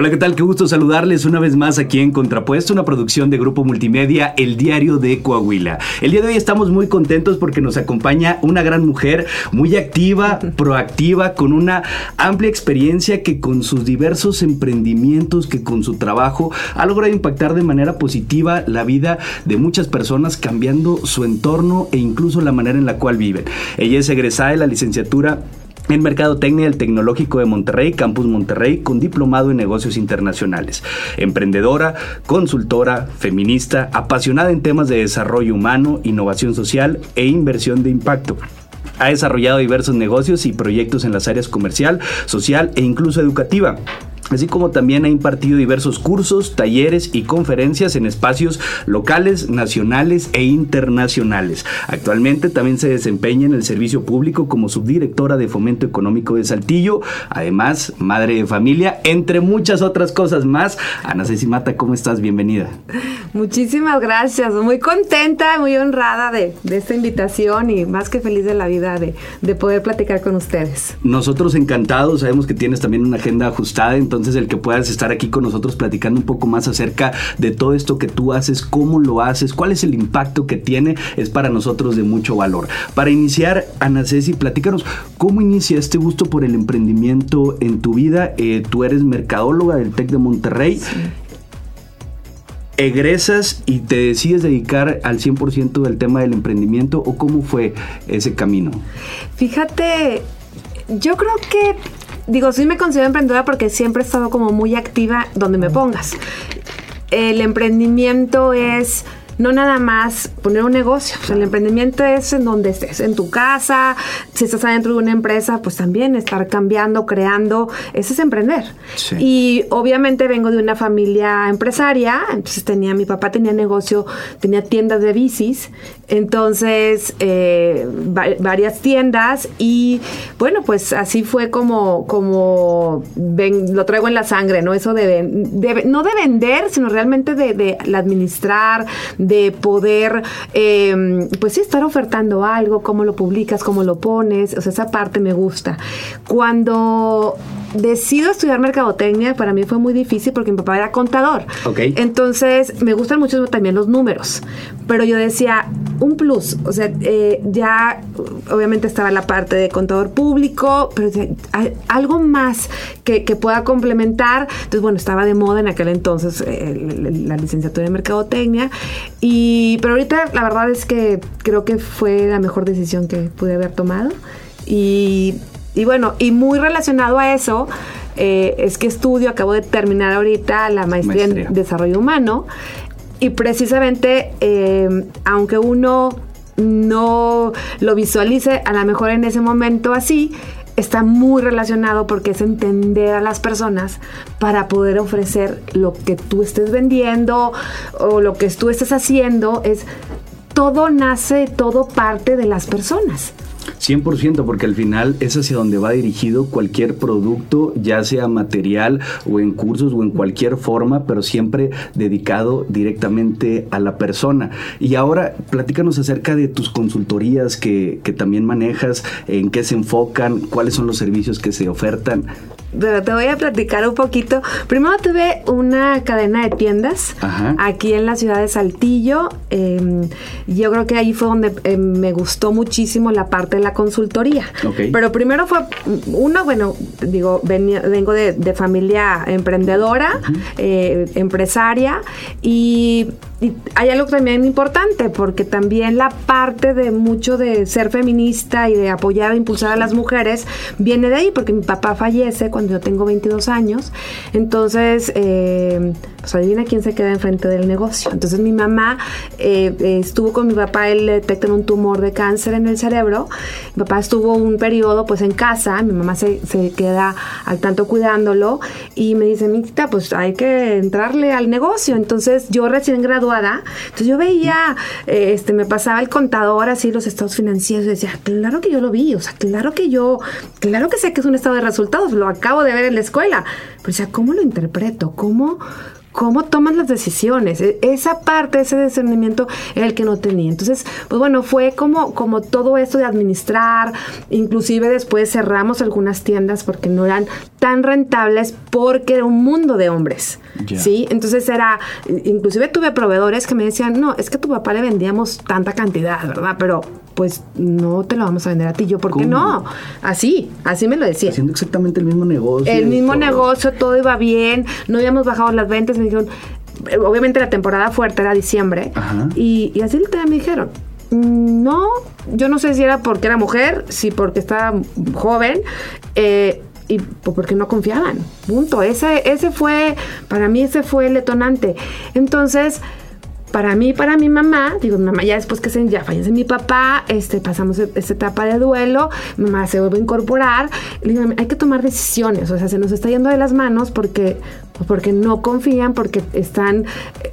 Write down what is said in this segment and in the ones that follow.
Hola, ¿qué tal? Qué gusto saludarles una vez más aquí en Contrapuesto, una producción de Grupo Multimedia, El Diario de Coahuila. El día de hoy estamos muy contentos porque nos acompaña una gran mujer, muy activa, proactiva, con una amplia experiencia que con sus diversos emprendimientos, que con su trabajo, ha logrado impactar de manera positiva la vida de muchas personas, cambiando su entorno e incluso la manera en la cual viven. Ella es egresada de la licenciatura en Mercadotecnia del Tecnológico de Monterrey, Campus Monterrey, con diplomado en negocios internacionales. Emprendedora, consultora, feminista, apasionada en temas de desarrollo humano, innovación social e inversión de impacto. Ha desarrollado diversos negocios y proyectos en las áreas comercial, social e incluso educativa así como también ha impartido diversos cursos, talleres y conferencias en espacios locales, nacionales e internacionales. Actualmente también se desempeña en el servicio público como subdirectora de Fomento Económico de Saltillo, además madre de familia, entre muchas otras cosas más. Ana Ceci Mata, ¿cómo estás? Bienvenida. Muchísimas gracias, muy contenta, muy honrada de, esta invitación y más que feliz de la vida de, de poder platicar con ustedes. Nosotros encantados, sabemos que tienes también una agenda ajustada, entonces entonces el que puedas estar aquí con nosotros platicando un poco más acerca de todo esto que tú haces, cómo lo haces, cuál es el impacto que tiene, es para nosotros de mucho valor. Para iniciar, Ana Ceci, platícanos, ¿cómo inicia este gusto por el emprendimiento en tu vida? Eh, tú eres mercadóloga del TEC de Monterrey. egresas y te decides dedicar al 100% del tema del emprendimiento o cómo fue ese camino? Fíjate, yo creo que digo, sí me considero emprendedora porque siempre he estado como muy activa donde me pongas. El emprendimiento es no nada más poner un negocio. el emprendimiento es en donde estés, en tu casa, si estás adentro de una empresa, pues también estar cambiando, creando, ese es emprender. Y obviamente vengo de una familia empresaria, entonces tenía, mi papá tenía negocio, tenía tiendas de bicis, entonces eh, varias tiendas y bueno, pues así fue como, como lo traigo en la sangre, ¿no? Eso de, no de vender, sino realmente de, de administrar, de poder, em, pues sí, estar ofertando algo, cómo lo publicas, cómo lo pones, o sea, esa parte me gusta. Cuando decido estudiar mercadotecnia, para mí fue muy difícil porque mi papá era contador. Okay. Entonces, me gustan mucho también los números, pero yo decía, un plus, o sea, eh, ya obviamente estaba la parte de contador público, pero algo más que, pueda complementar. Entonces, bueno, estaba de moda en aquel entonces eh, la licenciatura en mercadotecnia, y, pero ahorita la verdad es que creo que fue la mejor decisión que pude haber tomado. Y y bueno, y muy relacionado a eso, eh, es que estudio, acabo de terminar ahorita la maestría, en desarrollo humano. Y precisamente, eh, aunque uno no lo visualice a lo mejor en ese momento así, está muy relacionado porque es entender a las personas para poder ofrecer lo que tú estés vendiendo o lo que tú estés haciendo. Es todo nace, todo parte de las personas. 100%, porque al final es hacia donde va dirigido cualquier producto, ya sea material o en cursos o en cualquier forma, pero siempre dedicado directamente a la persona. Y ahora platícanos acerca de tus consultorías que, que también manejas, en qué se enfocan, cuáles son los servicios que se ofertan pero te voy a platicar un poquito. Primero tuve una cadena de tiendas aquí en la ciudad de Saltillo. Em, yo creo que ahí fue donde em, me gustó muchísimo la parte de la consultoría. Pero primero fue, uno, bueno, digo, vengo de, familia emprendedora, eh, empresaria, y y hay algo también importante, porque también la parte de mucho de ser feminista y de apoyar e impulsar a las mujeres viene de ahí, porque mi papá fallece cuando yo tengo 22 años. Entonces, eh, pues adivina quién se queda enfrente del negocio. Entonces, mi mamá eh, estuvo con mi papá, él le un tumor de cáncer en el cerebro. Mi papá estuvo un periodo pues en casa, mi mamá se, se queda al tanto cuidándolo y me dice, Miquita, pues hay que entrarle al negocio. Entonces, yo recién graduada entonces yo veía, eh, este, me pasaba el contador así, los estados financieros, y decía, claro que yo lo vi, o sea, claro que yo, claro que sé que es un estado de resultados, lo acabo de ver en la escuela. Pero o sea, ¿cómo lo interpreto? ¿Cómo, cómo toman las decisiones. E, esa parte, ese discernimiento era el que no tenía. Entonces, pues bueno, fue como, como todo esto de administrar, inclusive después cerramos algunas tiendas porque no eran tan rentables porque era un mundo de hombres. ¿Sí? Entonces era, inclusive tuve proveedores que me decían, no, es que a tu papá le vendíamos tanta cantidad, ¿verdad? Pero pues no te lo vamos a vender a ti. Yo, ¿por qué no? Así, así me lo decía. Haciendo exactamente el mismo negocio. El mismo negocio, todo iba bien, no habíamos bajado las ventas, me dijeron, eh, obviamente la temporada fuerte era diciembre, y, y, así me dijeron. Mm, no, yo no sé si era porque era mujer, si porque estaba joven, eh, y porque no confiaban. Punto. Ese, ese fue, para mí ese fue el detonante. Entonces, para mí, para mi mamá, digo, mi mamá ya después que se, ya fallece mi papá, este, pasamos e, esta etapa de duelo, mi mamá se vuelve a incorporar, digo, hay que tomar decisiones, o sea, se nos está yendo de las manos porque, pues, porque no confían, porque están,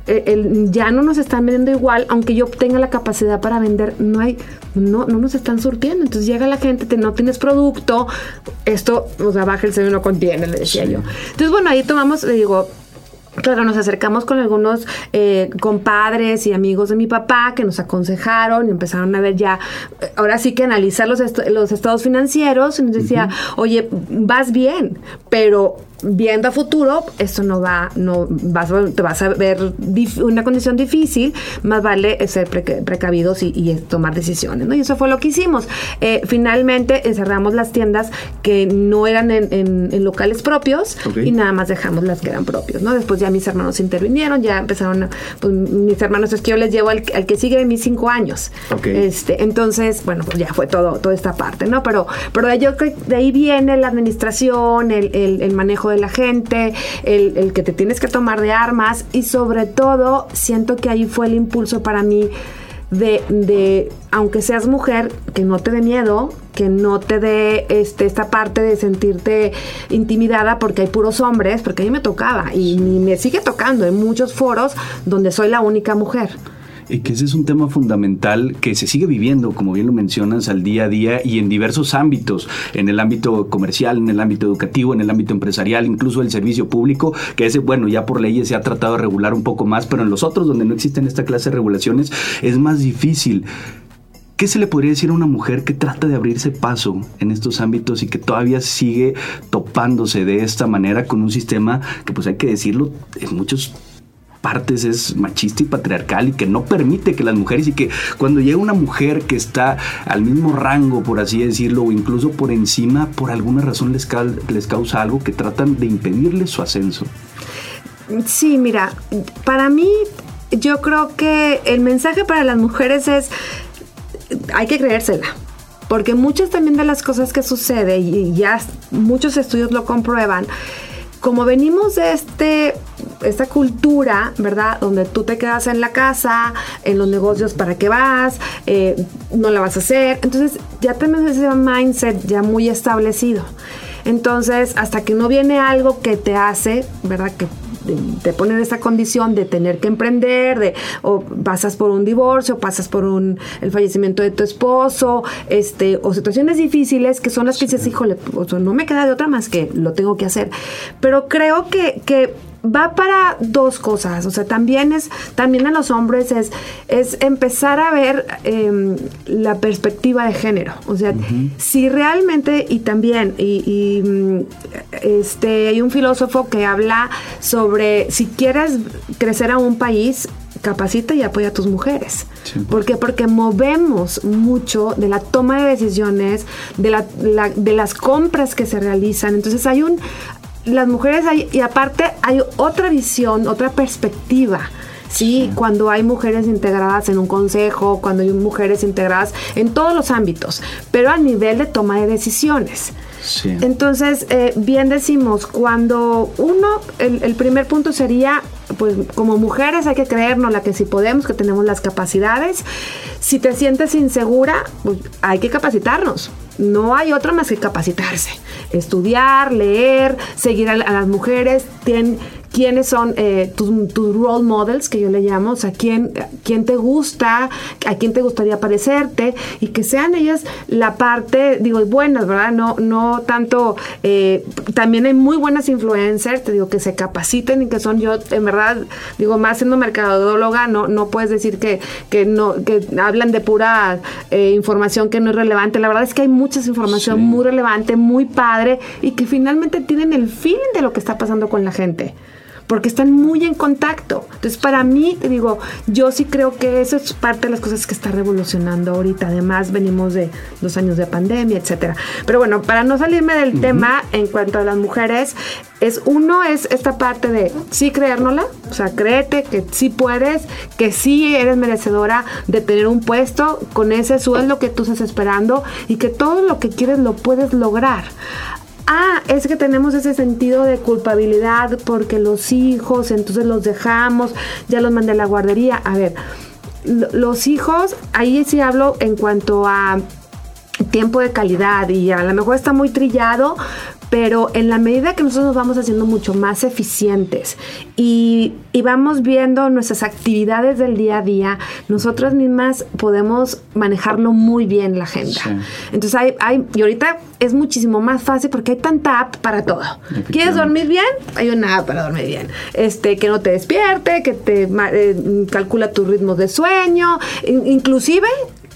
eh, el, ya no nos están vendiendo igual, aunque yo tenga la capacidad para vender, no hay, no, no nos están surtiendo, entonces llega la gente, te, no tienes producto, esto, o sea, baja el sello no contiene, le decía yo. Entonces, bueno, ahí tomamos, le digo, Claro, nos acercamos con algunos eh, compadres y amigos de mi papá que nos aconsejaron y empezaron a ver ya, eh, ahora sí que analizar los, los estados financieros y nos decía, oye, vas bien, pero viendo a futuro, esto no va, no vas, te vas a ver una condición difícil, más vale ser precavidos y, tomar decisiones, ¿no? Y eso fue lo que hicimos. Eh, finalmente cerramos las tiendas que no eran en, locales propios y nada más dejamos las que eran propios, ¿no? Después ya mis hermanos intervinieron, ya empezaron, pues, mis hermanos es que yo les llevo al, que sigue de mis cinco años. Este, entonces, bueno, pues ya fue todo, toda esta parte, ¿no? Pero, pero yo de ahí viene la administración, el, el manejo de la gente, el, que te tienes que tomar de armas y sobre todo siento que ahí fue el impulso para mí de, de, aunque seas mujer, que no te dé miedo, que no te dé este, esta parte de sentirte intimidada porque hay puros hombres, porque a mí me tocaba y me sigue tocando en muchos foros donde soy la única mujer y que ese es un tema fundamental que se sigue viviendo, como bien lo mencionas, al día a día y en diversos ámbitos, en el ámbito comercial, en el ámbito educativo, en el ámbito empresarial, incluso el servicio público, que ese, bueno, ya por leyes se ha tratado de regular un poco más, pero en los otros donde no existen esta clase de regulaciones es más difícil. ¿Qué se le podría decir a una mujer que trata de abrirse paso en estos ámbitos y que todavía sigue topándose de esta manera con un sistema que, pues hay que decirlo, en muchos partes es machista y patriarcal y que no permite que las mujeres y que cuando llega una mujer que está al mismo rango, por así decirlo, o incluso por encima, por alguna razón les, causa algo que tratan de impedirle su ascenso. Sí, mira, para mí yo creo que el mensaje para las mujeres es hay que creérsela. Porque muchas también de las cosas que sucede, y ya muchos estudios lo comprueban, como venimos de este, esta cultura, ¿verdad? Donde tú te quedas en la casa, en los negocios para qué vas, eh, no la vas a hacer. Entonces ya tenemos ese mindset ya muy establecido. Entonces, hasta que no viene algo que te hace, ¿verdad? Que te pone en esta condición de tener que emprender, de o pasas por un divorcio, pasas por un el fallecimiento de tu esposo, este, o situaciones difíciles que son las que dices, híjole, no me queda de otra más que lo tengo que hacer. Pero creo que, que va para dos cosas, o sea, también es, también a los hombres es, es empezar a ver em, la perspectiva de género, o sea, si realmente, y también, y, mm, este, hay un filósofo que habla sobre si quieres crecer a un país, capacita y apoya a tus mujeres. ¿Por qué? Porque movemos mucho de la toma de decisiones, de, la, de las compras que se realizan. Entonces hay un, las mujeres hay, y aparte hay otra visión, otra perspectiva. Sí, cuando hay mujeres integradas en un consejo, cuando hay mujeres integradas en todos los ámbitos, pero a nivel de toma de decisiones. Sí. Entonces, eh, bien decimos, cuando uno, el, primer punto sería, pues como mujeres hay que creernos la que si podemos, que tenemos las capacidades. Si te sientes insegura, pues hay que capacitarnos. No hay otra más que capacitarse. Estudiar, leer, seguir a, las mujeres. Tienen, quiénes son eh, tus, role models, que yo le llamo, o sea, quién, quién te gusta, a quién te gustaría parecerte, y que sean ellas la parte, digo, buenas, ¿verdad? No, no tanto, eh, también hay muy buenas influencers, te digo, que se capaciten y que son yo, en verdad, digo, más siendo mercadóloga, no, no puedes decir que, que no, que hablan de pura eh, información que no es relevante. La verdad es que hay mucha información muy relevante, muy padre, y que finalmente tienen el feeling de lo que está pasando con la gente porque están muy en contacto. Entonces, para mí, te digo, yo sí creo que eso es parte de las cosas que está revolucionando ahorita. Además, venimos de dos años de pandemia, etcétera. Pero bueno, para no salirme del tema en cuanto a las mujeres, es uno es esta parte de sí creérnosla, o sea, créete que sí puedes, que sí eres merecedora de tener un puesto con ese sueldo que tú estás esperando y que todo lo que quieres lo puedes lograr ah, es que tenemos ese sentido de culpabilidad porque los hijos, entonces los dejamos, ya los mandé a la guardería. A ver, los hijos, ahí sí hablo en cuanto a tiempo de calidad y a lo mejor está muy trillado, pero en la medida que nosotros nos vamos haciendo mucho más eficientes y, vamos viendo nuestras actividades del día a día, nosotras mismas podemos manejarlo muy bien la agenda. Entonces hay, hay, y ahorita es muchísimo más fácil porque hay tanta app para todo. ¿Quieres dormir bien? Hay una app para dormir bien. Este, que no te despierte, que te eh, calcula tus ritmos de sueño, inclusive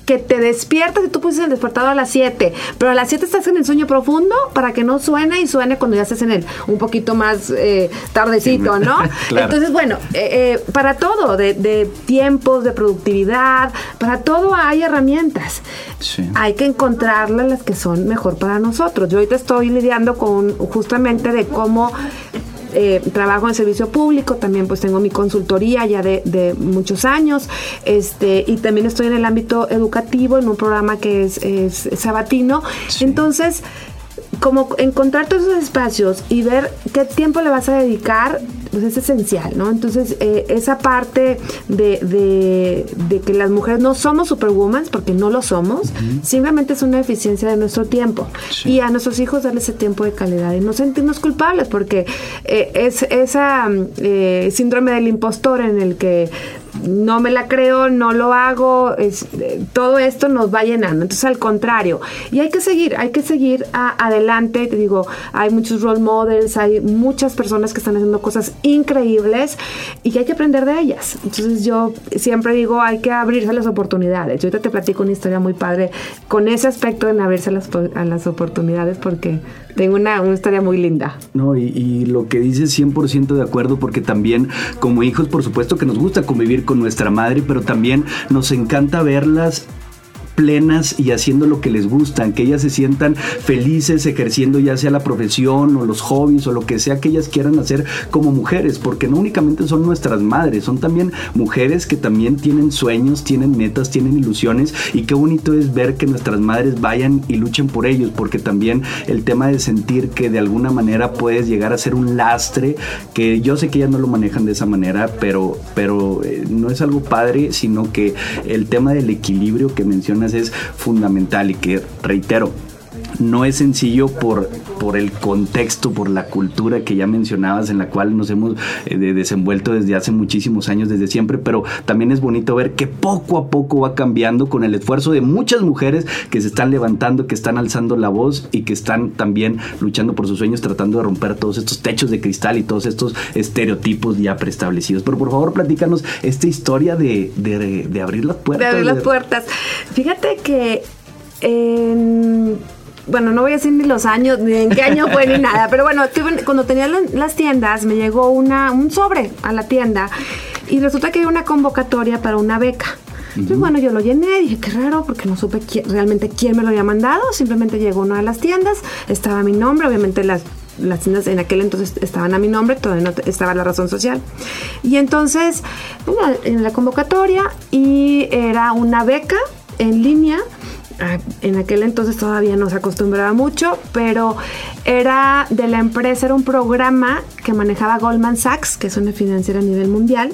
que te despiertas y tú pusiste el despertador a las 7, pero a las 7 estás en el sueño profundo para que no suene y suene cuando ya estés en el un poquito más eh, tardecito, ¿no? Entonces, bueno, eh, eh, para todo, de, tiempos, de productividad, para todo hay herramientas. Hay que encontrarlas las que son mejor para nosotros. Yo ahorita estoy lidiando con justamente de cómo eh, trabajo en servicio público, también pues tengo mi consultoría ya de, muchos años, este, y también estoy en el ámbito educativo, en un programa que es, sabatino. Entonces, como encontrar todos esos espacios y ver qué tiempo le vas a dedicar, pues es esencial, ¿no? Entonces, eh, esa parte de, que las mujeres no somos superwoman, porque no lo somos, simplemente es una eficiencia de nuestro tiempo. Y a nuestros hijos darle ese tiempo de calidad y no sentirnos culpables, porque eh, es esa eh, síndrome del impostor en el que no me la creo, no lo hago, es, todo esto nos va llenando. Entonces, al contrario, y hay que seguir, hay que seguir adelante. Te digo, hay muchos role models, hay muchas personas que están haciendo cosas increíbles y hay que aprender de ellas. Entonces, yo siempre digo, hay que abrirse las oportunidades. Yo ahorita te platico una historia muy padre con ese aspecto de abrirse las, a las oportunidades porque tengo una, historia muy linda. No, y, y lo que dices 100% de acuerdo porque también como hijos, por supuesto que nos gusta convivir con nuestra madre, pero también nos encanta verlas plenas y haciendo lo que les gustan, que ellas se sientan felices ejerciendo ya sea la profesión o los hobbies o lo que sea que ellas quieran hacer como mujeres, porque no únicamente son nuestras madres, son también mujeres que también tienen sueños, tienen metas, tienen ilusiones y qué bonito es ver que nuestras madres vayan y luchen por ellos, porque también el tema de sentir que de alguna manera puedes llegar a ser un lastre, que yo sé que ellas no lo manejan de esa manera, pero, pero eh, no es algo padre, sino que el tema del equilibrio que menciona es fundamental y que, reitero, no es sencillo por, por el contexto, por la cultura que ya mencionabas, en la cual nos hemos eh, desenvuelto desde hace muchísimos años, desde siempre, pero también es bonito ver que poco a poco va cambiando con el esfuerzo de muchas mujeres que se están levantando, que están alzando la voz y que están también luchando por sus sueños, tratando de romper todos estos techos de cristal y todos estos estereotipos ya preestablecidos. Pero por favor, platícanos esta historia de, abrir las puertas. De abrir las puertas. Fíjate que en bueno, no voy a decir ni los años, ni en qué año fue, ni nada, pero bueno, cuando tenía las tiendas, me llegó una, un sobre a la tienda y resulta que hay una convocatoria para una beca. Entonces, bueno, yo lo llené, dije, qué raro, porque no supe realmente quién me lo había mandado, simplemente llegó una de las tiendas, estaba mi nombre, obviamente las las tiendas en aquel entonces estaban a mi nombre, todavía no estaba la razón social. Y entonces, en la convocatoria, y era una beca en línea en aquel entonces todavía no se acostumbraba mucho, pero era de la empresa, era un programa que manejaba Goldman Sachs, que es una financiera a nivel mundial,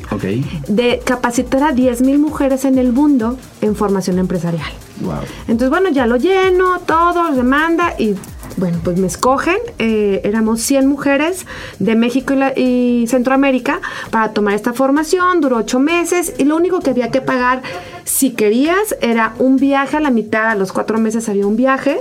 de capacitar a 10.000 mujeres en el mundo en formación empresarial. Entonces, bueno, ya lo lleno, todo, demanda y bueno, pues me escogen, eh, éramos 100 mujeres de México y, Centroamérica para tomar esta formación, duró ocho meses y lo único que había que pagar si querías era un viaje a la mitad, a los cuatro meses había un viaje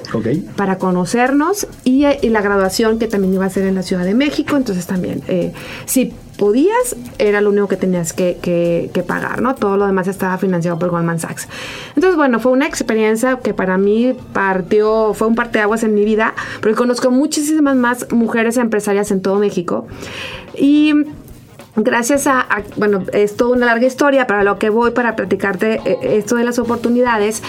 para conocernos y, la graduación que también iba a ser en la Ciudad de México, entonces también, eh, si podías, era lo único que tenías que, pagar, ¿no? Todo lo demás estaba financiado por Goldman Sachs. Entonces, bueno, fue una experiencia que para mí partió, fue un parteaguas en mi vida, porque conozco muchísimas más mujeres empresarias en todo México. Y gracias a, bueno, es toda una larga historia, para lo que voy para platicarte eh, esto de las oportunidades,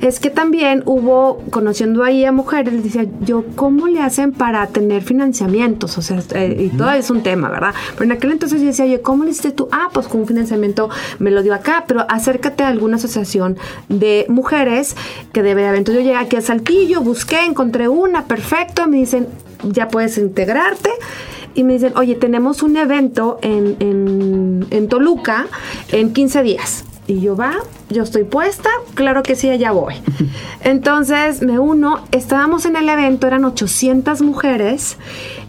es que también hubo, conociendo ahí a mujeres, decía, yo, ¿cómo le hacen para tener financiamientos? O sea, eh, y todo es un tema, ¿verdad? Pero en aquel entonces yo decía, oye, ¿cómo le hiciste tú? Ah, pues con un financiamiento me lo dio acá, pero acércate a alguna asociación de mujeres que debe haber. Entonces yo llegué aquí a Saltillo, busqué, encontré una, perfecto, me dicen, ya puedes integrarte y me dicen, oye, tenemos un evento en, en, en Toluca en 15 días. Y yo va, yo estoy puesta, claro que sí, allá voy. Entonces me uno, estábamos en el evento, eran 800 mujeres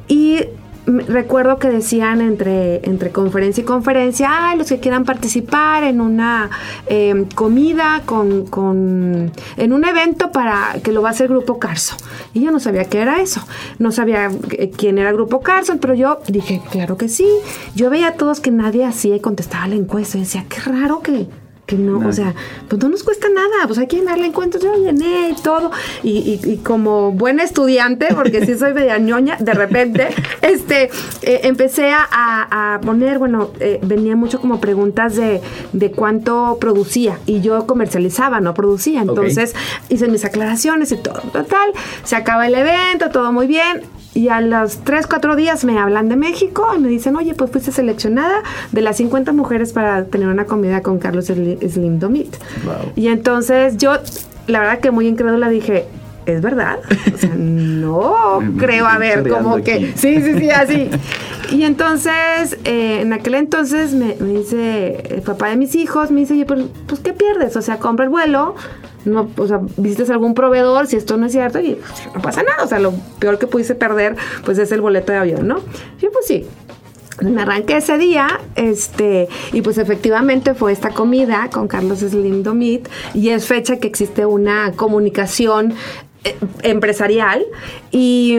y recuerdo que decían entre, entre conferencia y conferencia, ay, los que quieran participar en una em, comida con, con, en un evento para que lo va a hacer Grupo Carso. Y yo no sabía qué era eso, no sabía eh, quién era Grupo Carso, pero yo dije, claro que sí. Yo veía a todos que nadie hacía y contestaba la encuesta y decía, qué raro que que no, o sea, pues no nos cuesta nada, pues hay que darle encuentros, yo llené y todo, y, y, como buen estudiante, porque sí soy media ñoña, de repente, este, eh, empecé a, a, poner, bueno, eh, venía mucho como preguntas de, de, cuánto producía, y yo comercializaba, no producía, entonces hice mis aclaraciones y todo, total, se acaba el evento, todo muy bien, y a los 3, 4 días me hablan de México y me dicen, oye, pues fuiste seleccionada de las 50 mujeres para tener una comida con Carlos Slim Domit. Y entonces yo, la verdad que muy incrédula dije, ¿es verdad? O sea, no creo, a ver, como que... Sí, sí, sí, así. Y entonces, eh, en aquel entonces me, dice el papá de mis hijos, me dice, pues, pues ¿qué pierdes? O sea, compra el vuelo no, o sea, visites algún proveedor si esto no es cierto y pues, no pasa nada. O sea, lo peor que pudiese perder, pues es el boleto de avión, ¿no? Y pues sí. Me arranqué ese día, este, y pues efectivamente fue esta comida con Carlos Slim Domit, y es fecha que existe una comunicación eh, empresarial, y,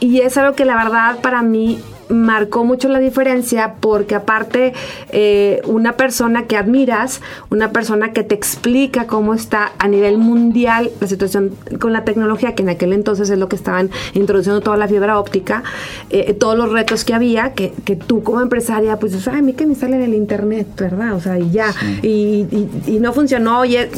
y es algo que la verdad para mí marcó mucho la diferencia porque aparte eh, una persona que admiras, una persona que te explica cómo está a nivel mundial la situación con la tecnología, que en aquel entonces es lo que estaban introduciendo toda la fibra óptica, eh, todos los retos que había, que, que, tú como empresaria, pues dices, ay, a mí que me sale en el internet, ¿verdad? O sea, y ya, y, y, no funcionó, oye,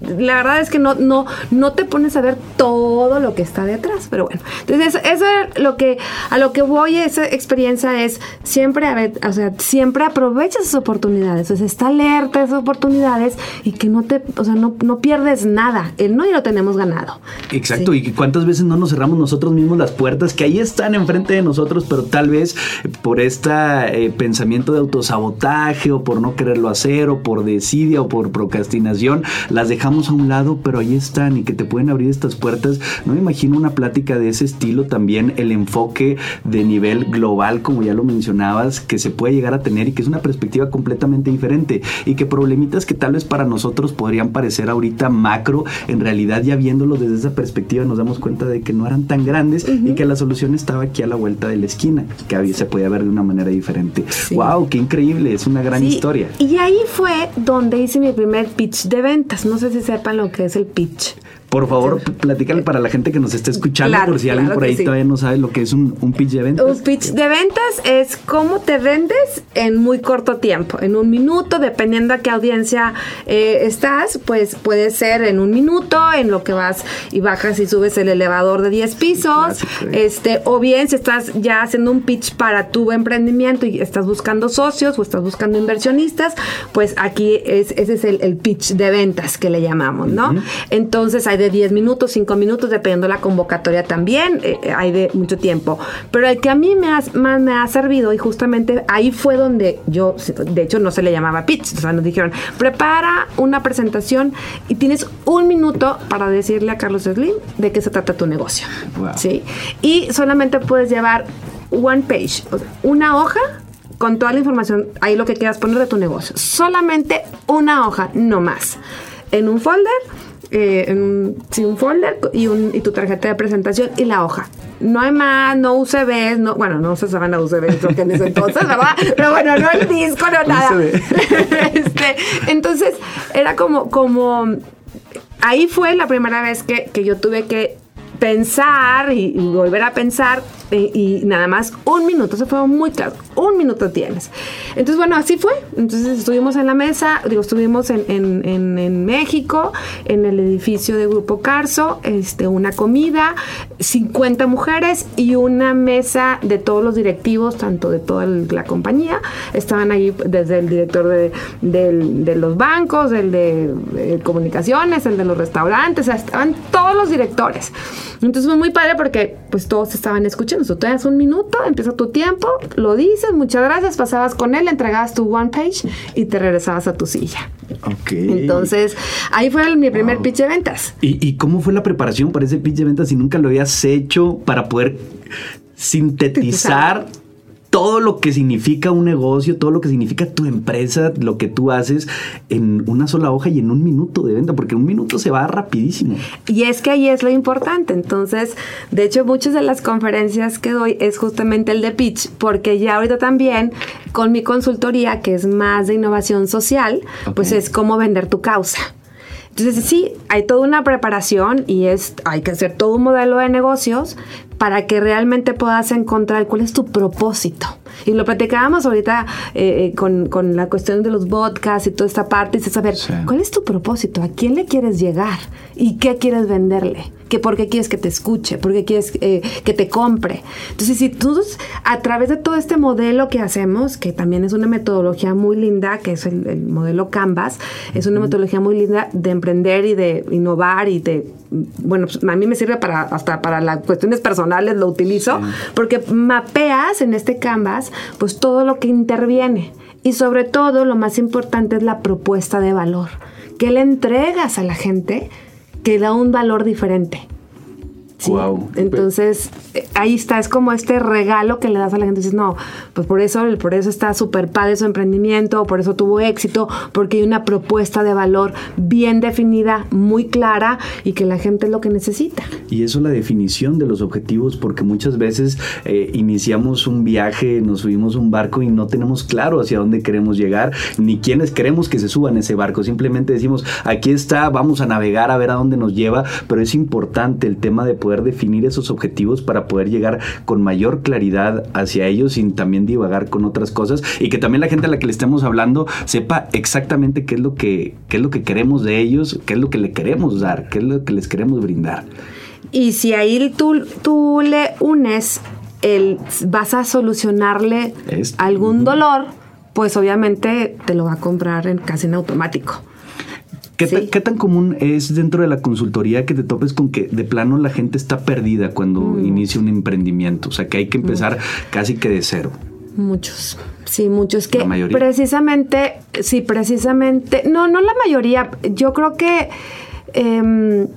la verdad es que no, no, no te pones a ver todo lo que está detrás, pero bueno, entonces eso, es lo que, a lo que voy es experiencia es siempre, a ver, o sea, siempre aprovecha esas oportunidades, o sea, está alerta a esas oportunidades y que no te, o sea, no, no pierdes nada. El no ya lo tenemos ganado. Exacto, y cuántas veces no nos cerramos nosotros mismos las puertas que ahí están enfrente de nosotros, pero tal vez por este pensamiento de autosabotaje o por no quererlo hacer o por desidia o por procrastinación, las dejamos a un lado, pero ahí están y que te pueden abrir estas puertas. No me imagino una plática de ese estilo también, el enfoque de nivel global, como ya lo mencionabas, que se puede llegar a tener y que es una perspectiva completamente diferente y que problemitas que tal vez para nosotros podrían parecer ahorita macro, en realidad ya viéndolo desde esa perspectiva nos damos cuenta de que no eran tan grandes y que la solución estaba aquí a la vuelta de la esquina, que se podía ver de una manera diferente. ¡Wow! ¡Qué increíble! Es una gran historia. Y ahí fue donde hice mi primer pitch de ventas. No sé si sepan lo que es el pitch. Por favor, platícale para la gente que nos está escuchando, por si alguien por ahí todavía no sabe lo que es un, pitch de ventas. Un pitch de ventas es cómo te vendes en muy corto tiempo, en un minuto, dependiendo a qué audiencia eh, estás, pues puede ser en un minuto, en lo que vas y bajas y subes el elevador de 10 pisos, este, o bien si estás ya haciendo un pitch para tu emprendimiento y estás buscando socios o estás buscando inversionistas, pues aquí es, ese es el, pitch de ventas que le llamamos, ¿no? Entonces hay de 10 minutos, 5 minutos, dependiendo de la convocatoria también, eh, eh, hay de mucho tiempo. Pero el que a mí me ha, más me ha servido y justamente ahí fue donde yo, de hecho no se le llamaba pitch, o sea, nos dijeron, prepara una presentación y tienes un minuto para decirle a Carlos Slim de qué se trata tu negocio. ¿sí? Y solamente puedes llevar one page, una hoja con toda la información, ahí lo que quieras poner de tu negocio. Solamente una hoja, no más. En un folder, eh, en sí, un folder y, un, y tu tarjeta de presentación y la hoja. No hay más, no UCBs, no, bueno, no se saben a UCBs creo que en ese entonces, ¿verdad? Pero bueno, no el disco, no nada. este, entonces, era como, como, ahí fue la primera vez que, que yo tuve que pensar y, volver a pensar eh, y nada más un minuto, se fue muy claro, un minuto tienes. Entonces, bueno, así fue. Entonces estuvimos en la mesa, digo, estuvimos en, en, en, México, en el edificio de Grupo Carso, este, una comida, 50 mujeres y una mesa de todos los directivos, tanto de toda la compañía. Estaban ahí desde el director de, de los bancos, el de, de, comunicaciones, el de los restaurantes, estaban todos los directores. Entonces fue muy padre porque pues todos estaban escuchando. Tú te das un minuto, empieza tu tiempo, lo dices, muchas gracias, pasabas con él, entregabas tu one page y te regresabas a tu silla. Ok. Entonces, ahí fue mi primer pitch de ventas. ¿Y, ¿Y, cómo fue la preparación para ese pitch de ventas si nunca lo habías hecho para poder sintetizar todo lo que significa un negocio, todo lo que significa tu empresa, lo que tú haces en una sola hoja y en un minuto de venta, porque un minuto se va rapidísimo. Y es que ahí es lo importante. Entonces, de hecho, muchas de las conferencias que doy es justamente el de pitch, porque ya ahorita también con mi consultoría, que es más de innovación social, okay. pues es cómo vender tu causa. Entonces sí, hay toda una preparación y es, hay que hacer todo un modelo de negocios para que realmente puedas encontrar cuál es tu propósito. Y lo platicábamos ahorita eh, con, con, la cuestión de los podcasts y toda esta parte, es saber sí. cuál es tu propósito, a quién le quieres llegar y qué quieres venderle que por qué quieres que te escuche, por qué quieres eh, que te compre. Entonces, si tú a través de todo este modelo que hacemos, que también es una metodología muy linda, que es el, el modelo Canvas, es una metodología muy linda de emprender y de innovar y de, bueno, pues, a mí me sirve para hasta para las cuestiones personales, lo utilizo, sí. porque mapeas en este Canvas, pues todo lo que interviene. Y sobre todo, lo más importante es la propuesta de valor. ¿Qué le entregas a la gente? que da un valor diferente. ¿Sí? Wow. Entonces, ahí está, es como este regalo que le das a la gente. Dices, no, pues por eso, por eso está súper padre su emprendimiento, por eso tuvo éxito, porque hay una propuesta de valor bien definida, muy clara y que la gente es lo que necesita. Y eso la definición de los objetivos, porque muchas veces eh, iniciamos un viaje, nos subimos un barco y no tenemos claro hacia dónde queremos llegar, ni quiénes queremos que se suban ese barco. Simplemente decimos, aquí está, vamos a navegar a ver a dónde nos lleva, pero es importante el tema de poder definir esos objetivos para poder llegar con mayor claridad hacia ellos sin también divagar con otras cosas y que también la gente a la que le estemos hablando sepa exactamente qué es lo que, qué es lo que queremos de ellos, qué es lo que le queremos dar, qué es lo que les queremos brindar. Y si ahí tú, tú le unes el vas a solucionarle algún dolor, pues obviamente te lo va a comprar en, casi en automático. ¿Qué, sí. ¿Qué, tan común es dentro de la consultoría que te topes con que de plano la gente está perdida cuando mm. inicia un emprendimiento? O sea, que hay que empezar casi que de cero. Muchos, sí, muchos que precisamente, sí, precisamente, no, no la mayoría, yo creo que eh,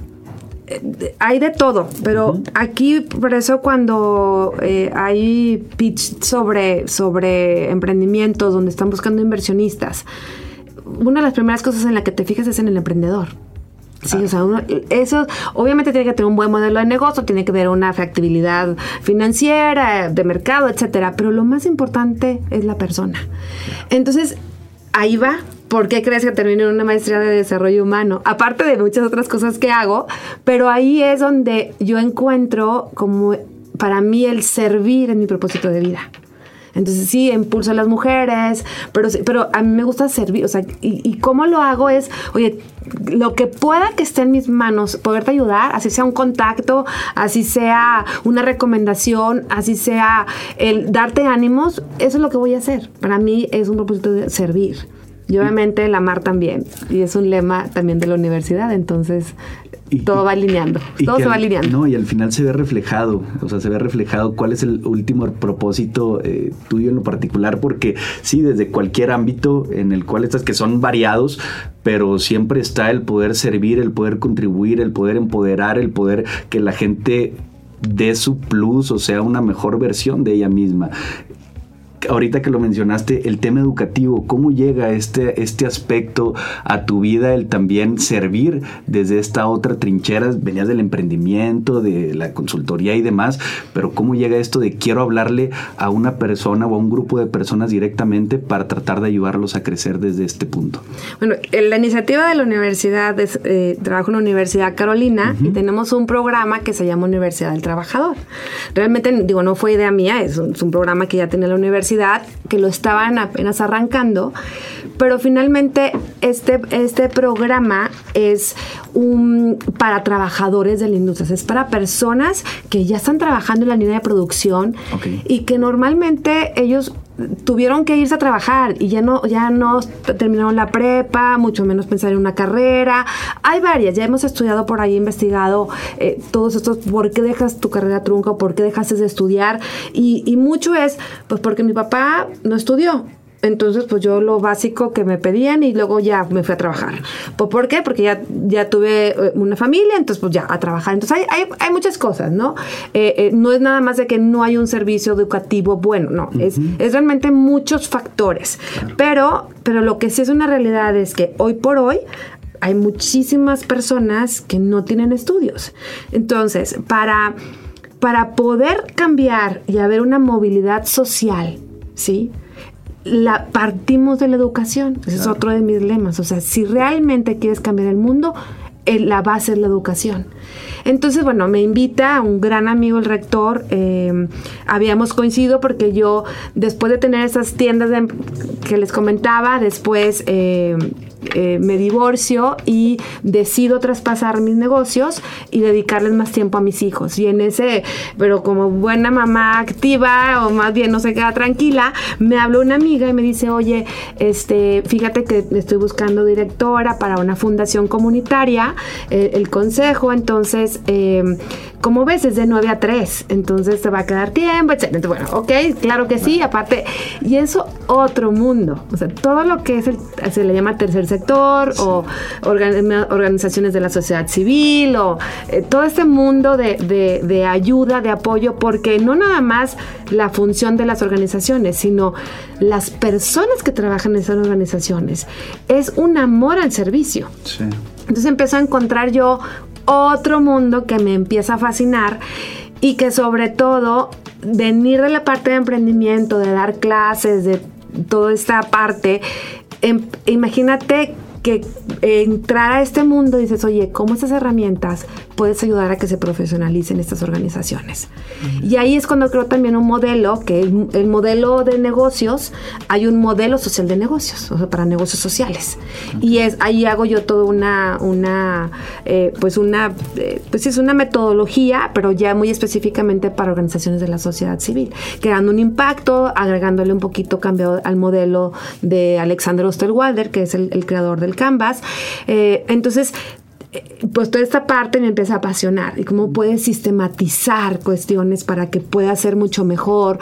hay de todo, pero uh -huh. aquí por eso cuando eh, hay pitch sobre, sobre emprendimientos donde están buscando inversionistas, una de las primeras cosas en la que te fijas es en el emprendedor. Sí, o sea, uno, eso obviamente tiene que tener un buen modelo de negocio, tiene que ver una factibilidad financiera, de mercado, etcétera, pero lo más importante es la persona. Entonces, ahí va. ¿Por qué crees que termino en una maestría de desarrollo humano? Aparte de muchas otras cosas que hago, pero ahí es donde yo encuentro como para mí el servir en mi propósito de vida. Entonces sí, impulso a las mujeres, pero, pero a mí me gusta servir, o sea, y, y, cómo lo hago es, oye, lo que pueda que esté en mis manos, poderte ayudar, así sea un contacto, así sea una recomendación, así sea el darte ánimos, eso es lo que voy a hacer. Para mí es un propósito de servir. Y obviamente el amar también, y es un lema también de la universidad, entonces todo va alineando, todo se va alineando. No, y al final se ve reflejado, o sea, se ve reflejado cuál es el último propósito eh, tuyo en lo particular, porque sí, desde cualquier ámbito en el cual estás, que son variados, pero siempre está el poder servir, el poder contribuir, el poder empoderar, el poder que la gente dé su plus, o sea, una mejor versión de ella misma ahorita que lo mencionaste, el tema educativo, ¿cómo llega este, este aspecto a tu vida, el también servir desde esta otra trinchera? Venías del emprendimiento, de la consultoría y demás, pero ¿cómo llega esto de quiero hablarle a una persona o a un grupo de personas directamente para tratar de ayudarlos a crecer desde este punto? Bueno, la iniciativa de la universidad, es, eh, trabajo en la Universidad Carolina y tenemos un programa que se llama Universidad del Trabajador. Realmente, digo, no fue idea mía, es un, es un programa que ya tiene la universidad que lo estaban apenas arrancando, pero finalmente este, este programa es un, para trabajadores de la industria, es para personas que ya están trabajando en la línea de producción y que normalmente ellos tuvieron que irse a trabajar y ya no, ya no terminaron la prepa, mucho menos pensar en una carrera. Hay varias, ya hemos estudiado por ahí, investigado eh, todos estos, por qué dejas tu carrera trunca, por qué dejaste de estudiar. Y, y mucho es, pues porque mi papá no estudió entonces, pues yo lo básico que me pedían y luego ya me fui a trabajar. ¿Pues ¿Por qué? Porque ya, ya tuve eh, una familia, entonces pues ya a trabajar. Entonces hay, hay, hay muchas cosas, ¿no? Eh, eh, no es nada más de que no hay un servicio educativo bueno, no, es, es realmente muchos factores. Pero, pero lo que sí es una realidad es que hoy por hoy hay muchísimas personas que no tienen estudios. Entonces, para, para poder cambiar y haber una movilidad social, ¿sí? La partimos de la educación. Ese es otro de mis lemas. O sea, si realmente quieres cambiar el mundo, la base es la educación. Entonces, bueno, me invita un gran amigo, el rector. Eh, habíamos coincidido porque yo, después de tener esas tiendas que les comentaba, después eh, eh, me divorcio y decido traspasar mis negocios y dedicarles más tiempo a mis hijos. Y en ese, pero como buena mamá activa o más bien no se queda tranquila, me habló una amiga y me dice, oye, este, fíjate que estoy buscando directora para una fundación comunitaria, el consejo, entonces, eh, como ves, es de 9 a 3, entonces te va a quedar tiempo, etc. Bueno, ok, claro que sí, aparte, y eso otro mundo, o sea, todo lo que es el, se le llama tercer sector o organizaciones de la sociedad civil o eh, todo este mundo de, de, ayuda, de apoyo, porque no nada más la función de las organizaciones, sino las personas que trabajan en esas organizaciones, es un amor al servicio. Sí. Entonces empezó a encontrar yo otro mundo que me empieza a fascinar y que sobre todo venir de la parte de emprendimiento, de dar clases, de toda esta parte, imagínate que entrar a este mundo dices, oye, ¿cómo estas herramientas puedes ayudar a que se profesionalicen estas organizaciones? Y ahí es cuando creo también un modelo, que el, el, modelo de negocios, hay un modelo social de negocios, o sea, para negocios sociales. Y es ahí hago yo toda una, una eh, pues una, eh, pues es una metodología, pero ya muy específicamente para organizaciones de la sociedad civil, creando un impacto, agregándole un poquito cambio al modelo de Alexander Osterwalder, que es el, el creador del Canvas. Eh, entonces, pues toda esta parte me empieza a apasionar y cómo puedes sistematizar cuestiones para que pueda ser mucho mejor.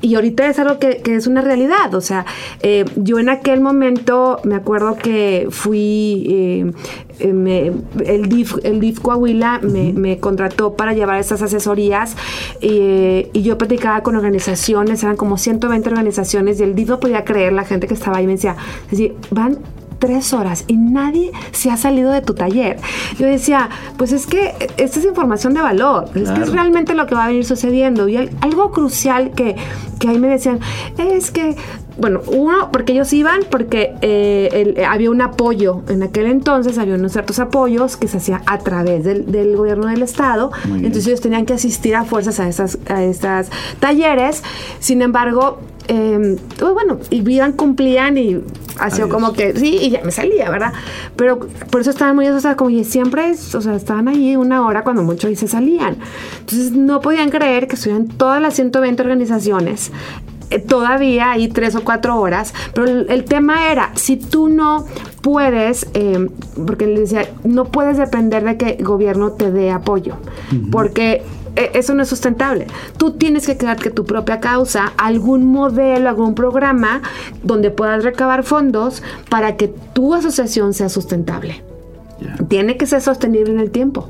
Y ahorita es algo que, es una realidad. O sea, eh, yo en aquel momento me acuerdo que fui, eh, el, DIF, el DIF Coahuila me, contrató para llevar esas asesorías y yo platicaba con organizaciones, eran como 120 organizaciones y el DIF no podía creer la gente que estaba ahí me decía, van tres horas y nadie se ha salido de tu taller. Yo decía, pues es que esta es información de valor, es que es realmente lo que va a venir sucediendo. Y algo crucial que, que ahí me decían, es que bueno, uno, porque ellos iban, porque eh, había un apoyo. En aquel entonces había unos ciertos apoyos que se hacían a través del, gobierno del Estado. Entonces ellos tenían que asistir a fuerzas a estas, a estas talleres. Sin embargo, eh, pues bueno, iban, cumplían y hacía como que sí, y ya me salía, ¿verdad? Pero por eso estaban muy, o sea, como que siempre, o sea, estaban ahí una hora cuando mucho y se salían. Entonces no podían creer que estuvieran todas las 120 organizaciones eh, todavía ahí tres o cuatro horas, pero el, tema era, si tú no puedes, eh, porque le decía, no puedes depender de que el gobierno te dé apoyo, porque eh, eso no es sustentable. Tú tienes que crear que tu propia causa, algún modelo, algún programa donde puedas recabar fondos para que tu asociación sea sustentable. Tiene que ser sostenible en el tiempo.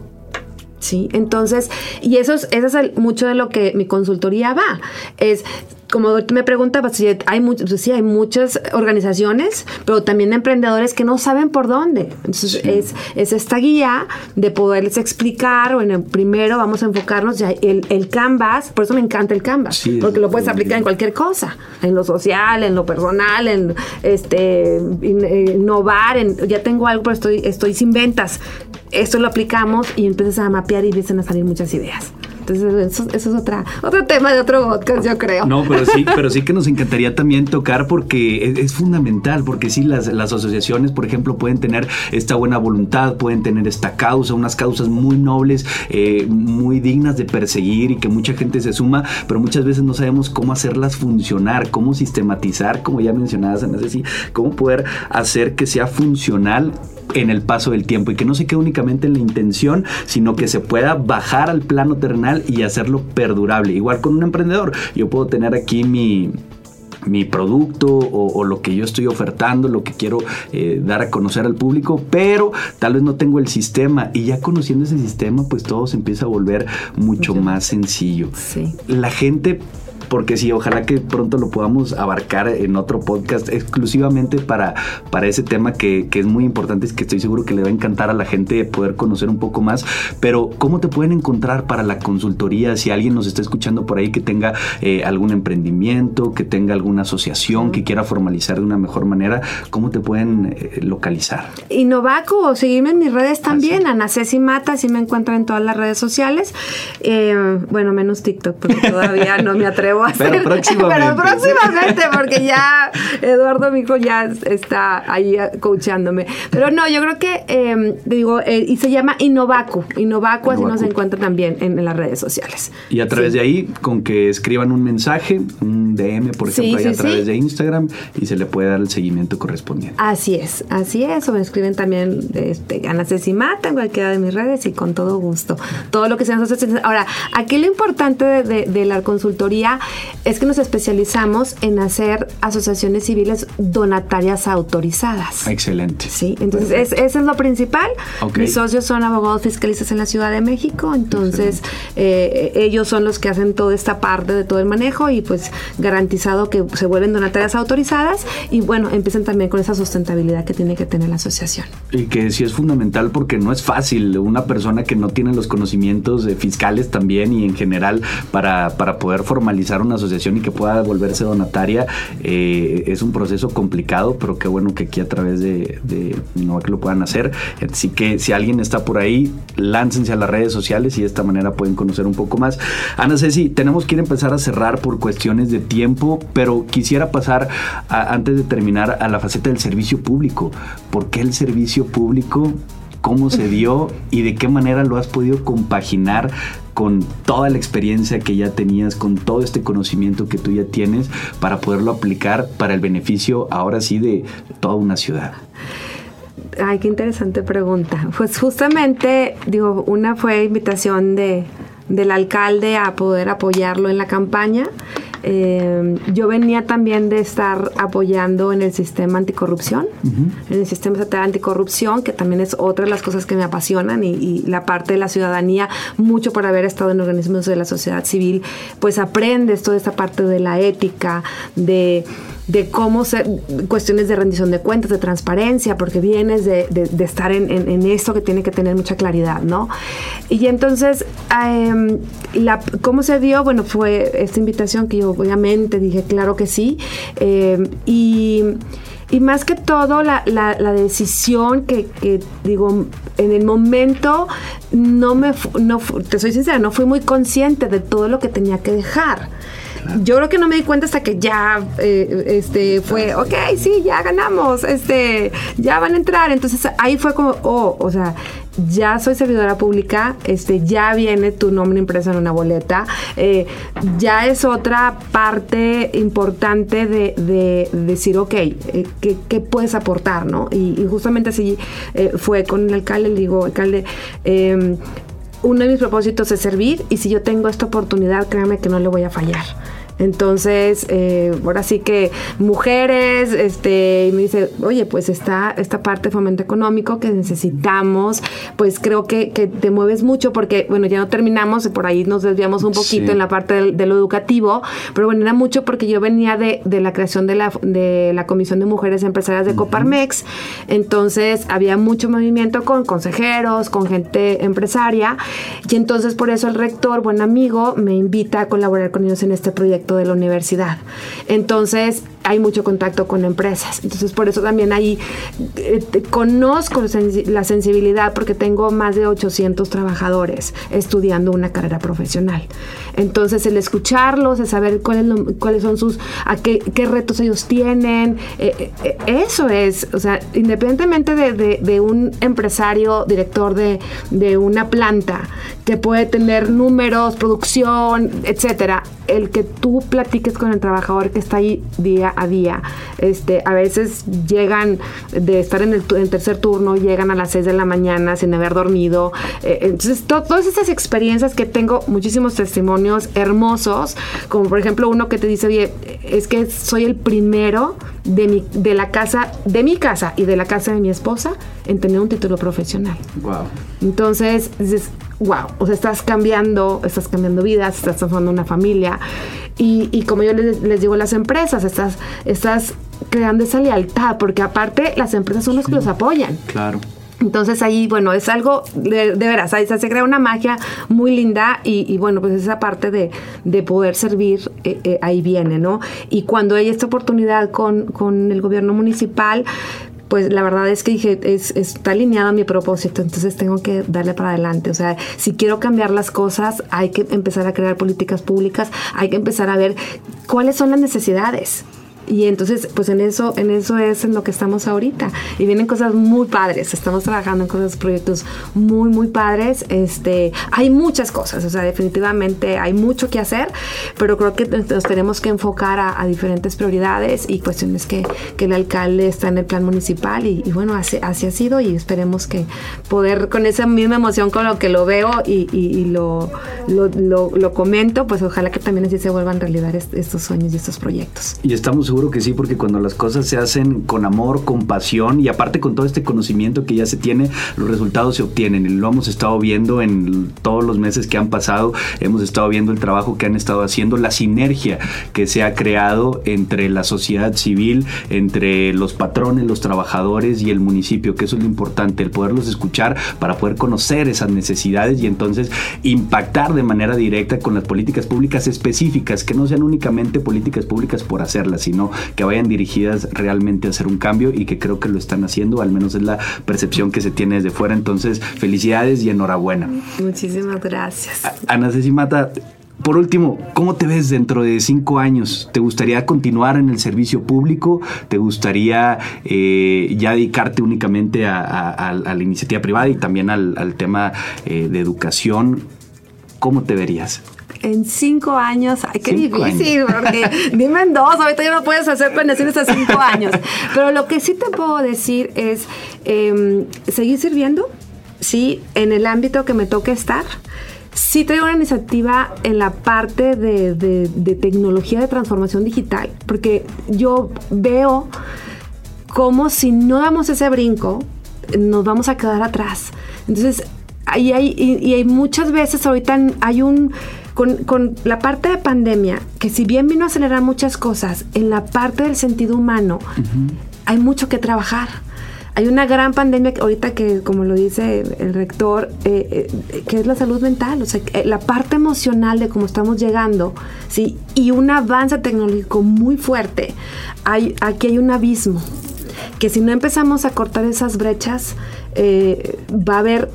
Sí, entonces, y eso es, eso es mucho de lo que mi consultoría va. Es como me preguntabas, si hay, muchos, pues sí, hay muchas organizaciones, pero también emprendedores que no saben por dónde. Entonces, es, es, esta guía de poderles explicar, bueno, primero vamos a enfocarnos ya el, el Canvas, por eso me encanta el Canvas, porque lo puedes aplicar en cualquier cosa, en lo social, en lo personal, en este innovar, en, ya tengo algo, pero estoy, estoy sin ventas. Esto lo aplicamos y empiezas a mapear y empiezan a salir muchas ideas. Entonces, eso, es otra, otro tema de otro podcast, yo creo. No, pero sí, pero sí que nos encantaría también tocar porque es, fundamental, porque sí, las, las, asociaciones, por ejemplo, pueden tener esta buena voluntad, pueden tener esta causa, unas causas muy nobles, eh, muy dignas de perseguir y que mucha gente se suma, pero muchas veces no sabemos cómo hacerlas funcionar, cómo sistematizar, como ya mencionabas, Ana Ceci, cómo poder hacer que sea funcional en el paso del tiempo y que no se quede únicamente en la intención, sino que se pueda bajar al plano terrenal y hacerlo perdurable. Igual con un emprendedor, yo puedo tener aquí mi, mi producto o, lo que yo estoy ofertando, lo que quiero eh, dar a conocer al público, pero tal vez no tengo el sistema y ya conociendo ese sistema, pues todo se empieza a volver mucho más sencillo. La gente porque sí, ojalá que pronto lo podamos abarcar en otro podcast exclusivamente para, para ese tema que, es muy importante y que estoy seguro que le va a encantar a la gente poder conocer un poco más. Pero, ¿cómo te pueden encontrar para la consultoría? Si alguien nos está escuchando por ahí que tenga eh, algún emprendimiento, que tenga alguna asociación, que quiera formalizar de una mejor manera, ¿cómo te pueden eh, localizar? Innovaco, o seguirme en mis redes también, Ana Ceci Mata, si me encuentran en todas las redes sociales. Eh, bueno, menos TikTok, porque todavía no me atrevo pero próximamente. Pero próximamente, porque ya Eduardo, mi hijo, ya está ahí coachándome. Pero no, yo creo que, eh, digo, eh, y se llama Innovacu. Innovacu, así nos encuentra también en, las redes sociales. Y a través de ahí, con que escriban un mensaje, un DM, por ejemplo, ahí a través de Instagram, y se le puede dar el seguimiento correspondiente. Así es, así es. O me escriben también, este, Ana Ceci Mata, en cualquiera de mis redes, y con todo gusto. Todo lo que sean asociaciones. Ahora, aquí lo importante de, de la consultoría es que nos especializamos en hacer asociaciones civiles donatarias autorizadas. Excelente. Sí, entonces eso es lo principal. Mis socios son abogados fiscalistas en la Ciudad de México, entonces eh, ellos son los que hacen toda esta parte de todo el manejo y pues garantizado que se vuelven donatarias autorizadas y bueno, empiezan también con esa sustentabilidad que tiene que tener la asociación. Y que sí es fundamental porque no es fácil una persona que no tiene los conocimientos fiscales también y en general para, para poder formalizar una asociación y que pueda volverse donataria eh, es un proceso complicado, pero qué bueno que aquí a través de, de que lo puedan hacer. Así que si alguien está por ahí, láncense a las redes sociales y de esta manera pueden conocer un poco más. Ana Ceci, tenemos que ir a empezar a cerrar por cuestiones de tiempo, pero quisiera pasar antes de terminar a la faceta del servicio público. ¿Por qué el servicio público? cómo se dio y de qué manera lo has podido compaginar con toda la experiencia que ya tenías, con todo este conocimiento que tú ya tienes para poderlo aplicar para el beneficio ahora sí de toda una ciudad. Ay, qué interesante pregunta. Pues justamente, digo, una fue invitación de, del alcalde a poder apoyarlo en la campaña eh, yo venía también de estar apoyando en el sistema anticorrupción, en el sistema estatal anticorrupción, que también es otra de las cosas que me apasionan y, la parte de la ciudadanía, mucho por haber estado en organismos de la sociedad civil, pues aprendes toda esta parte de la ética, de de cómo ser, cuestiones de rendición de cuentas, de transparencia, porque vienes de, estar en, esto que tiene que tener mucha claridad, ¿no? Y entonces, em, la, ¿cómo se dio? Bueno, fue esta invitación que yo obviamente dije, claro que sí, em, y y más que todo la, decisión que, digo en el momento no me no te soy sincera no fui muy consciente de todo lo que tenía que dejar yo creo que no me di cuenta hasta que ya eh, este fue, ok, sí, ya ganamos, este, ya van a entrar. Entonces ahí fue como, oh, o sea, ya soy servidora pública, este, ya viene tu nombre impreso en una boleta, eh, ya es otra parte importante de, decir, ok, eh, ¿qué, puedes aportar? ¿no? Y, justamente así eh, fue con el alcalde, le digo, alcalde, em, uno de mis propósitos es servir y si yo tengo esta oportunidad, créame que no le voy a fallar. Entonces, eh, ahora sí que mujeres, este, y me dice, oye, pues está esta parte de fomento económico que necesitamos, pues creo que, que, te mueves mucho porque, bueno, ya no terminamos, por ahí nos desviamos un poquito en la parte de, lo educativo, pero bueno, era mucho porque yo venía de, de, la creación de la, de la Comisión de Mujeres Empresarias de Coparmex, entonces había mucho movimiento con consejeros, con gente empresaria, y entonces por eso el rector, buen amigo, me invita a colaborar con ellos en este proyecto de la universidad. Entonces, hay mucho contacto con empresas. Entonces, por eso también ahí eh, conozco la sensibilidad porque tengo más de 800 trabajadores estudiando una carrera profesional. Entonces, el escucharlos, el saber cuáles son sus, a qué, retos ellos tienen, eh, eh, eso es, o sea, independientemente de, un empresario, director de, de una planta que puede tener números, producción, etcétera, el que tú platiques con el trabajador que está ahí día a día. Este, a veces llegan de estar en el, tercer turno, llegan a las 6 de la mañana sin haber dormido. Eh, entonces, todas esas experiencias que tengo, muchísimos testimonios hermosos, como por ejemplo uno que te dice, oye, es que soy el primero de, mi, de la casa, de mi casa y de la casa de mi esposa en tener un título profesional. Wow. Entonces, dices, wow, o sea, estás cambiando, estás cambiando vidas, estás transformando una familia. Y, como yo les, digo a las empresas, estás, estás creando esa lealtad, porque aparte las empresas son los que los apoyan. Claro. Entonces ahí, bueno, es algo de, veras, ahí se crea una magia muy linda y, bueno, pues esa parte de, poder servir eh, eh, ahí viene, ¿no? Y cuando hay esta oportunidad con, con el gobierno municipal, pues la verdad es que dije, es, está alineado a mi propósito, entonces tengo que darle para adelante. O sea, si quiero cambiar las cosas, hay que empezar a crear políticas públicas, hay que empezar a ver cuáles son las necesidades. Y entonces, pues en eso, en eso es en lo que estamos ahorita. Y vienen cosas muy padres. Estamos trabajando en cosas, proyectos muy, muy padres. Este, hay muchas cosas, o sea, definitivamente hay mucho que hacer, pero creo que nos tenemos que enfocar a, diferentes prioridades y cuestiones que, que, el alcalde está en el plan municipal. Y, bueno, así, así, ha sido y esperemos que poder, con esa misma emoción con lo que lo veo y, y, lo, lo, lo, comento, pues ojalá que también así se vuelvan realidad estos sueños y estos proyectos. Y estamos seguro que sí, porque cuando las cosas se hacen con amor, con pasión y aparte con todo este conocimiento que ya se tiene, los resultados se obtienen. Lo hemos estado viendo en todos los meses que han pasado, hemos estado viendo el trabajo que han estado haciendo, la sinergia que se ha creado entre la sociedad civil, entre los patrones, los trabajadores y el municipio, que eso es lo importante, el poderlos escuchar para poder conocer esas necesidades y entonces impactar de manera directa con las políticas públicas específicas, que no sean únicamente políticas públicas por hacerlas, sino que vayan dirigidas realmente a hacer un cambio y que creo que lo están haciendo, al menos es la percepción que se tiene desde fuera. Entonces, felicidades y enhorabuena. Muchísimas gracias. Ana Ceci Mata, por último, ¿cómo te ves dentro de cinco años? ¿Te gustaría continuar en el servicio público? ¿Te gustaría eh, ya dedicarte únicamente a, la iniciativa privada y también al, tema eh, de educación? ¿Cómo te verías? En cinco años, ay, qué difícil, porque dime en dos, ahorita ya no puedes hacer planeaciones a cinco años. Pero lo que sí te puedo decir es em, seguir sirviendo, sí, en el ámbito que me toque estar. Sí traigo una iniciativa en la parte de, de tecnología de transformación digital, porque yo veo como si no damos ese brinco, nos vamos a quedar atrás. Entonces, ahí hay, y, hay muchas veces ahorita hay un con, la parte de pandemia, que si bien vino a acelerar muchas cosas, en la parte del sentido humano hay mucho que trabajar. Hay una gran pandemia ahorita que, como lo dice el rector, eh, eh, que es la salud mental, o sea, eh, la parte emocional de cómo estamos llegando, ¿sí? Y un avance tecnológico muy fuerte. Hay, aquí hay un abismo, que si no empezamos a cortar esas brechas, va a haber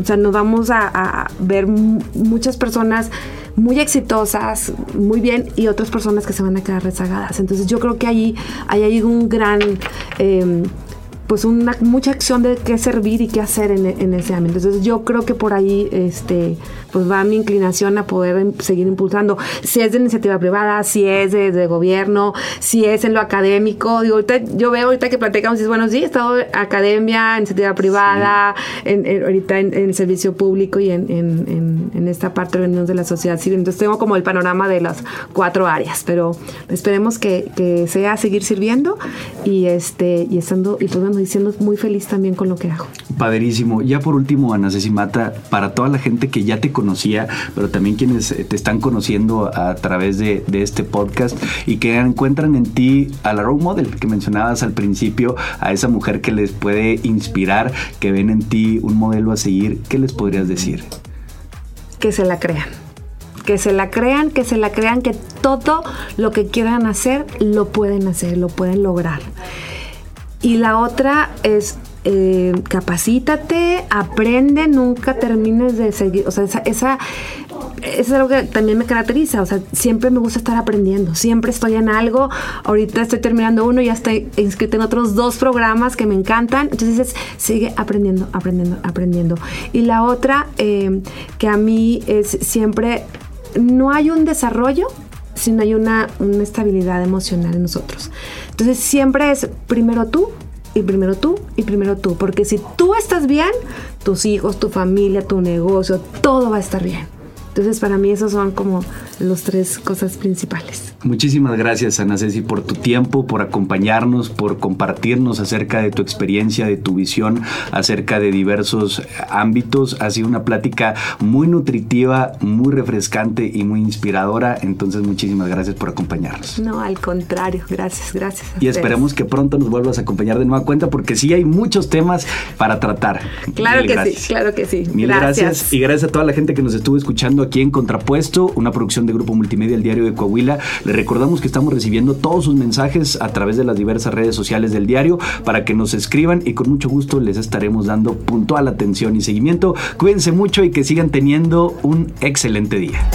o sea, nos vamos a, ver muchas personas muy exitosas, muy bien, y otras personas que se van a quedar rezagadas. Entonces yo creo que ahí, hay un gran... Em, pues una mucha acción de qué servir y qué hacer en, en, ese ámbito. Entonces yo creo que por ahí este pues va mi inclinación a poder seguir impulsando. Si es de iniciativa privada, si es de, gobierno, si es en lo académico. Digo, ahorita, yo veo ahorita que platicamos y dices, bueno, sí, he estado academia, iniciativa privada, en, ahorita en, el servicio público y en, esta parte de la sociedad civil. Entonces tengo como el panorama de las cuatro áreas, pero esperemos que, que sea seguir sirviendo y este y estando y pues bueno, diciendo muy feliz también con lo que hago. Padrísimo. Ya por último, Ana Mata, para toda la gente que ya te conocía, pero también quienes te están conociendo a través de, este podcast y que encuentran en ti a la role model que mencionabas al principio, a esa mujer que les puede inspirar, que ven en ti un modelo a seguir, ¿qué les podrías decir? Que se la crean que se la crean, que se la crean, que todo lo que quieran hacer lo pueden hacer, lo pueden lograr. Y la otra es eh, capacítate, aprende, nunca termines de seguir, o sea, esa, esa es algo que también me caracteriza, o sea, siempre me gusta estar aprendiendo, siempre estoy en algo, ahorita estoy terminando uno, ya estoy inscrita en otros dos programas que me encantan, entonces sigue aprendiendo, aprendiendo, aprendiendo. Y la otra, eh, que a mí es siempre, no hay un desarrollo, sino hay una, una estabilidad emocional en nosotros. Entonces siempre es primero tú, y primero tú y primero tú, porque si tú estás bien, tus hijos, tu familia, tu negocio, todo va a estar bien. Entonces para mí esos son como los tres cosas principales. Muchísimas gracias Ana Ceci por tu tiempo, por acompañarnos, por compartirnos acerca de tu experiencia, de tu visión acerca de diversos ámbitos. Ha sido una plática muy nutritiva, muy refrescante y muy inspiradora. Entonces muchísimas gracias por acompañarnos. No, al contrario, gracias, gracias. y esperemos que pronto nos vuelvas a acompañar de nueva cuenta porque sí hay muchos temas para tratar. Claro que sí, claro que sí. Mil gracias. y gracias a toda la gente que nos estuvo escuchando aquí en Contrapuesto, una producción de Grupo Multimedia, el Diario de Coahuila. Le recordamos que estamos recibiendo todos sus mensajes a través de las diversas redes sociales del diario para que nos escriban y con mucho gusto les estaremos dando puntual atención y seguimiento. Cuídense mucho y que sigan teniendo un excelente día.